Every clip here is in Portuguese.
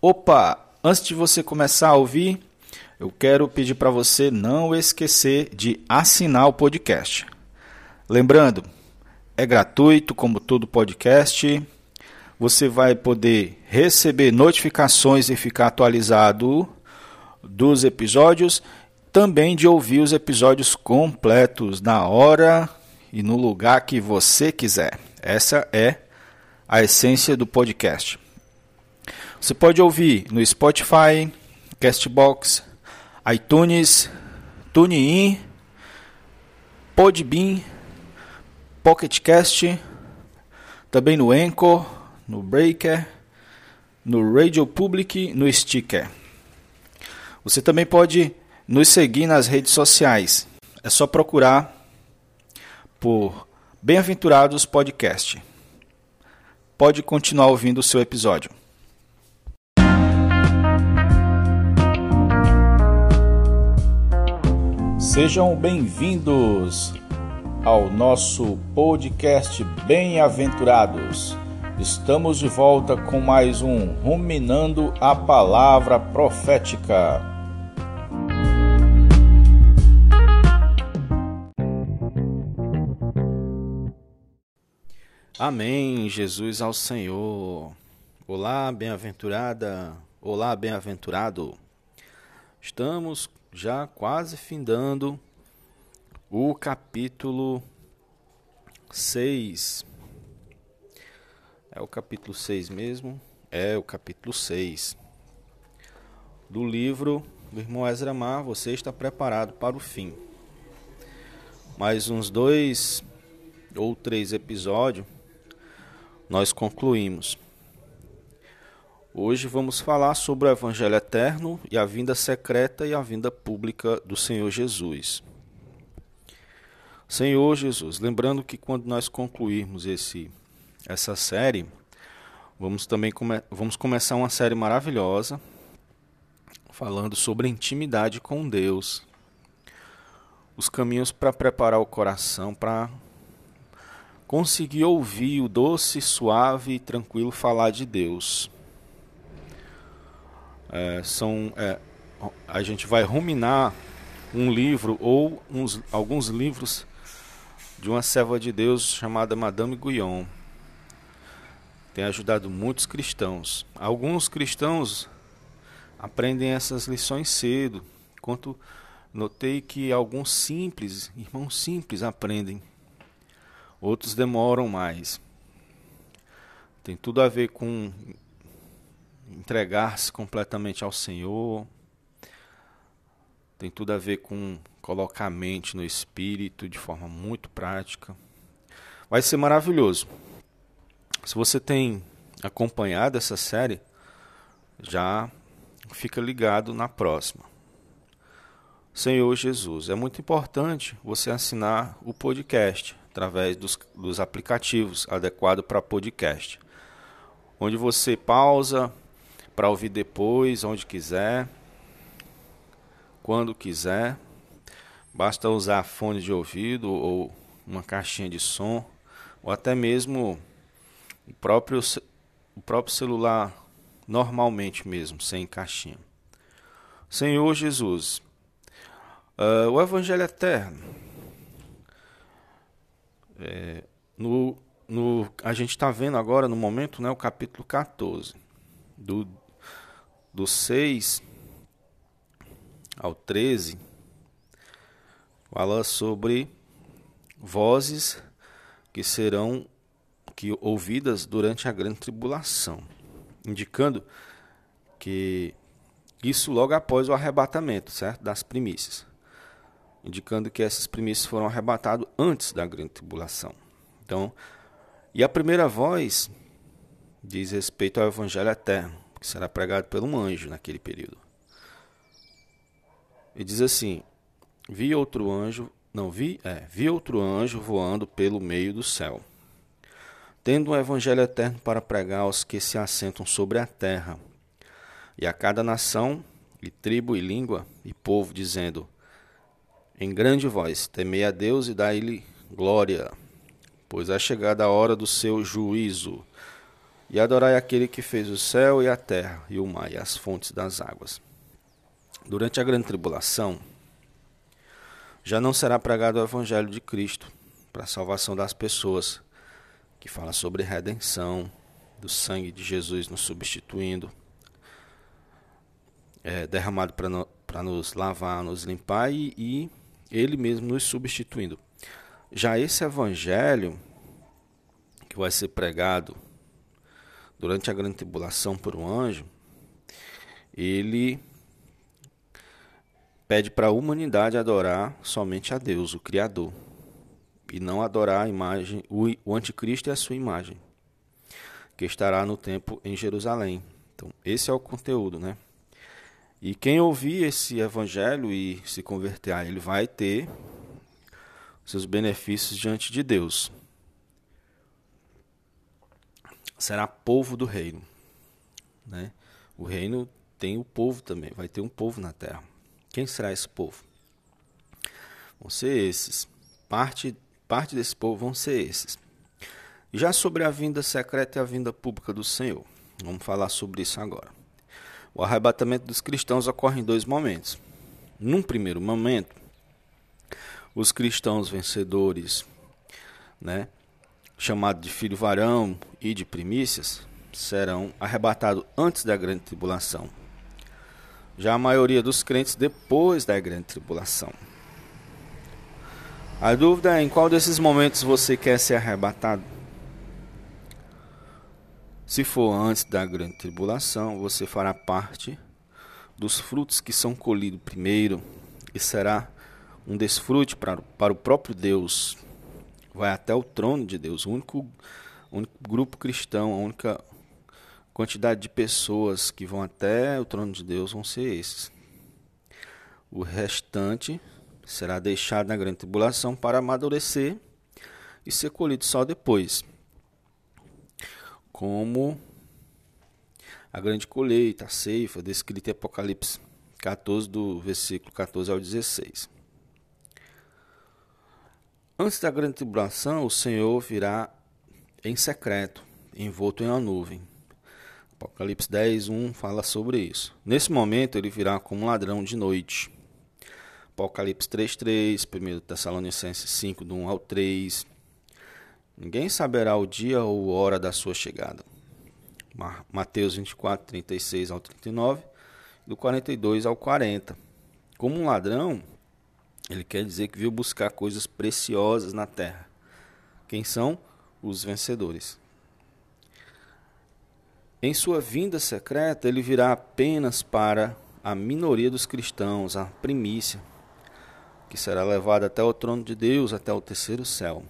Opa, antes de você começar a ouvir, eu quero pedir para você não esquecer de assinar o podcast. Lembrando, é gratuito como todo podcast. Você vai poder receber notificações e ficar atualizado dos episódios, também de ouvir os episódios completos na hora e no lugar que você quiser. Essa é a essência do podcast. Você pode ouvir no Spotify, Castbox, iTunes, TuneIn, Podbean, PocketCast, também no Anchor, no Breaker, no Radio Public, no Sticker. Você também pode nos seguir nas redes sociais. É só procurar por Bem-aventurados Podcast. Pode continuar ouvindo o seu episódio. Sejam bem-vindos ao nosso podcast Bem-aventurados. Estamos de volta com mais um Ruminando a Palavra Profética. Amém, Jesus ao Senhor. Olá, bem-aventurada. Olá, bem-aventurado. Estamos já quase findando o capítulo 6. É o capítulo 6 mesmo? É o capítulo 6 do livro do irmão Ezra Mar. Você está preparado para o fim. Mais uns dois ou três episódios nós concluímos. Hoje vamos falar sobre o Evangelho eterno e a vinda secreta e a vinda pública do Senhor Jesus. Senhor Jesus, lembrando que quando nós concluirmos esse, essa série, vamos também come, vamos começar uma série maravilhosa falando sobre intimidade com Deus, os caminhos para preparar o coração para conseguir ouvir o doce, suave e tranquilo falar de Deus. É, são, é, a gente vai ruminar um livro ou uns, alguns livros de uma serva de Deus chamada Madame Guyon. Tem ajudado muitos cristãos. Alguns cristãos aprendem essas lições cedo, enquanto notei que alguns simples, irmãos simples, aprendem outros demoram mais. Tem tudo a ver com entregar-se completamente ao Senhor. Tem tudo a ver com colocar a mente no espírito de forma muito prática. Vai ser maravilhoso. Se você tem acompanhado essa série, já fica ligado na próxima. Senhor Jesus, é muito importante você assinar o podcast através dos, dos aplicativos adequados para podcast, onde você pausa para ouvir depois, onde quiser, quando quiser. Basta usar fone de ouvido ou uma caixinha de som, ou até mesmo o próprio, o próprio celular normalmente mesmo, sem caixinha. Senhor Jesus, uh, o Evangelho Eterno é, no, no, a gente está vendo agora, no momento, né, o capítulo 14, do, do 6 ao 13, fala sobre vozes que serão que ouvidas durante a grande tribulação, indicando que isso logo após o arrebatamento, certo? Das primícias indicando que essas primícias foram arrebatadas antes da grande tribulação. Então, e a primeira voz diz respeito ao evangelho eterno, que será pregado por um anjo naquele período. E diz assim: Vi outro anjo, não vi, é, vi outro anjo voando pelo meio do céu, tendo um evangelho eterno para pregar aos que se assentam sobre a terra, e a cada nação, e tribo e língua e povo, dizendo: em grande voz: Temei a Deus e dai-lhe glória, pois é chegada a hora do seu juízo. E adorai aquele que fez o céu e a terra, e o mar, e as fontes das águas. Durante a grande tribulação, já não será pregado o evangelho de Cristo para a salvação das pessoas, que fala sobre redenção, do sangue de Jesus nos substituindo, é, derramado para no, nos lavar, nos limpar e, e ele mesmo nos substituindo. Já esse evangelho que vai ser pregado durante a grande tribulação por um anjo, ele pede para a humanidade adorar somente a Deus, o Criador, e não adorar a imagem, o, anticristo e a sua imagem, que estará no templo em Jerusalém. Então, esse é o conteúdo, né? E quem ouvir esse evangelho e se converter a ele vai ter seus benefícios diante de Deus. Será povo do reino. Né? O reino tem o povo também, vai ter um povo na terra. Quem será esse povo? Vão ser esses. Parte, parte desse povo vão ser esses. Já sobre a vinda secreta e a vinda pública do Senhor. Vamos falar sobre isso agora. O arrebatamento dos cristãos ocorre em dois momentos. Num primeiro momento, os cristãos vencedores, né, chamado de filho varão e de primícias, serão arrebatados antes da grande tribulação. Já a maioria dos crentes depois da grande tribulação. A dúvida é em qual desses momentos você quer ser arrebatado? Se for antes da grande tribulação, você fará parte dos frutos que são colhidos primeiro e será um desfrute para, para o próprio Deus. Vai até o trono de Deus. O único, único grupo cristão, a única quantidade de pessoas que vão até o trono de Deus vão ser esses. O restante será deixado na grande tribulação para amadurecer e ser colhido só depois. Como a grande colheita, a ceifa, descrita em Apocalipse 14, do versículo 14 ao 16. Antes da grande tribulação, o Senhor virá em secreto, envolto em uma nuvem. Apocalipse 10, 1 fala sobre isso. Nesse momento, ele virá como um ladrão de noite. Apocalipse 3, 3, 1 Tessalonicenses 5, do 1 ao 3. Ninguém saberá o dia ou hora da sua chegada. Mateus 24, 36 ao 39, do 42 ao 40. Como um ladrão, ele quer dizer que veio buscar coisas preciosas na terra. Quem são? Os vencedores. Em sua vinda secreta, ele virá apenas para a minoria dos cristãos, a primícia, que será levada até o trono de Deus, até o terceiro céu.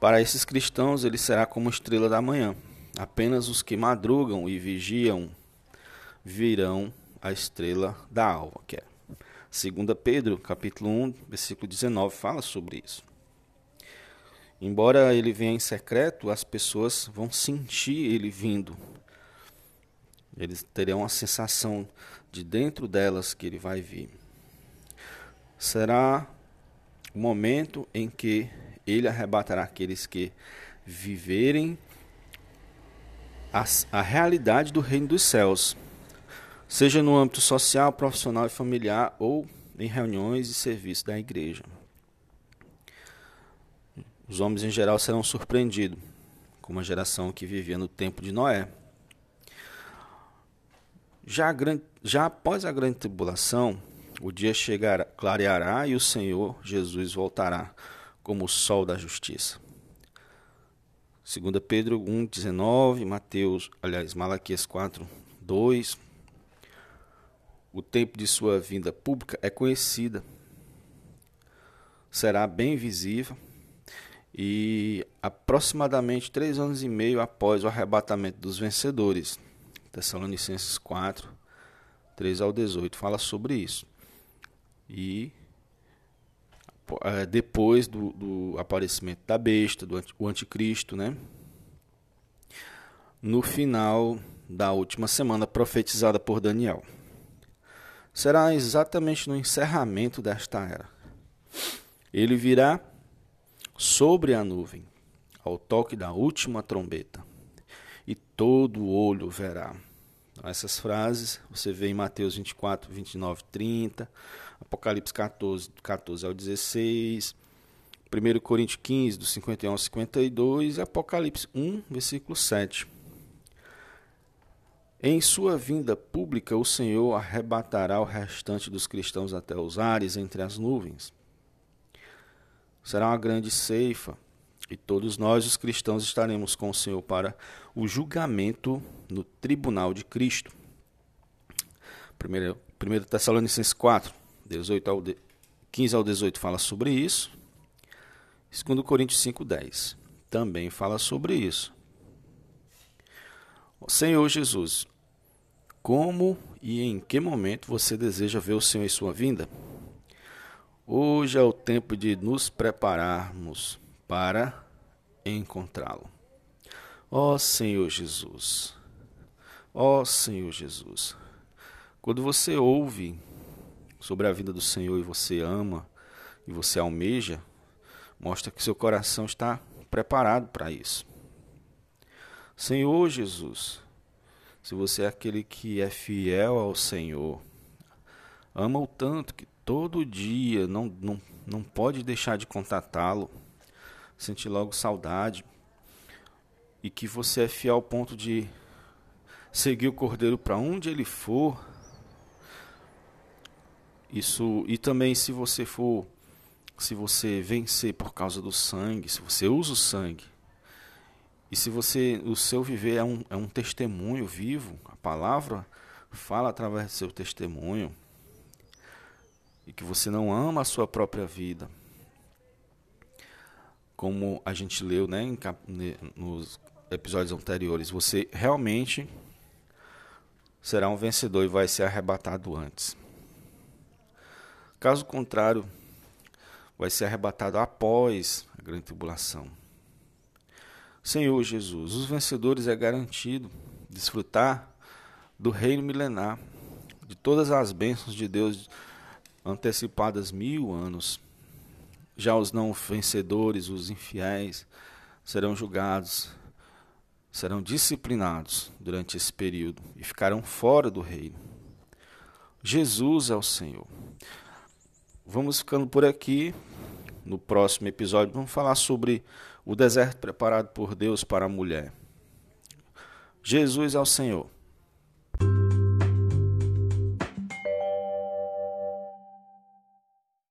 Para esses cristãos, ele será como estrela da manhã. Apenas os que madrugam e vigiam virão a estrela da alva, que é 2 Pedro, capítulo 1, versículo 19, fala sobre isso. Embora ele venha em secreto, as pessoas vão sentir ele vindo. Eles terão a sensação de dentro delas que ele vai vir. Será o momento em que ele arrebatará aqueles que viverem a, a realidade do reino dos céus seja no âmbito social, profissional e familiar ou em reuniões e serviços da igreja. Os homens em geral serão surpreendidos, como a geração que vivia no tempo de Noé. Já, grande, já após a grande tribulação, o dia chegará, clareará e o Senhor Jesus voltará como o sol da justiça. 2 Pedro 1,19, Mateus, aliás, Malaquias 4, 2, o tempo de sua vinda pública é conhecida, será bem visível e aproximadamente três anos e meio após o arrebatamento dos vencedores. Tessalonicenses 4, 3 ao 18 fala sobre isso. E é, depois do, do aparecimento da besta, do anticristo, né? No final da última semana profetizada por Daniel será exatamente no encerramento desta era. Ele virá sobre a nuvem, ao toque da última trombeta, e todo olho verá. Então, essas frases você vê em Mateus 24, 29, 30, Apocalipse 14, 14 ao 16, 1 Coríntios 15, do 51 ao 52, e Apocalipse 1, versículo 7. Em sua vinda pública, o Senhor arrebatará o restante dos cristãos até os ares entre as nuvens. Será uma grande ceifa, e todos nós, os cristãos, estaremos com o Senhor para o julgamento no tribunal de Cristo. 1 Tessalonicenses 4, 18 ao 15 ao 18 fala sobre isso. 2 Coríntios 5, 10 também fala sobre isso. Senhor Jesus, como e em que momento você deseja ver o Senhor em sua vinda? Hoje é o tempo de nos prepararmos para encontrá-lo. Ó Senhor Jesus, ó Senhor Jesus, quando você ouve sobre a vida do Senhor e você ama e você almeja, mostra que seu coração está preparado para isso. Senhor Jesus, se você é aquele que é fiel ao Senhor, ama-o tanto que todo dia não, não, não pode deixar de contatá-lo, sente logo saudade, e que você é fiel ao ponto de seguir o Cordeiro para onde ele for. Isso e também se você for se você vencer por causa do sangue, se você usa o sangue e se você, o seu viver é um, é um testemunho vivo, a palavra fala através do seu testemunho, e que você não ama a sua própria vida, como a gente leu né, em, nos episódios anteriores, você realmente será um vencedor e vai ser arrebatado antes. Caso contrário, vai ser arrebatado após a grande tribulação. Senhor Jesus, os vencedores é garantido desfrutar do reino milenar, de todas as bênçãos de Deus antecipadas mil anos. Já os não vencedores, os infiéis, serão julgados, serão disciplinados durante esse período e ficarão fora do reino. Jesus é o Senhor. Vamos ficando por aqui. No próximo episódio, vamos falar sobre o deserto preparado por Deus para a mulher. Jesus é o Senhor.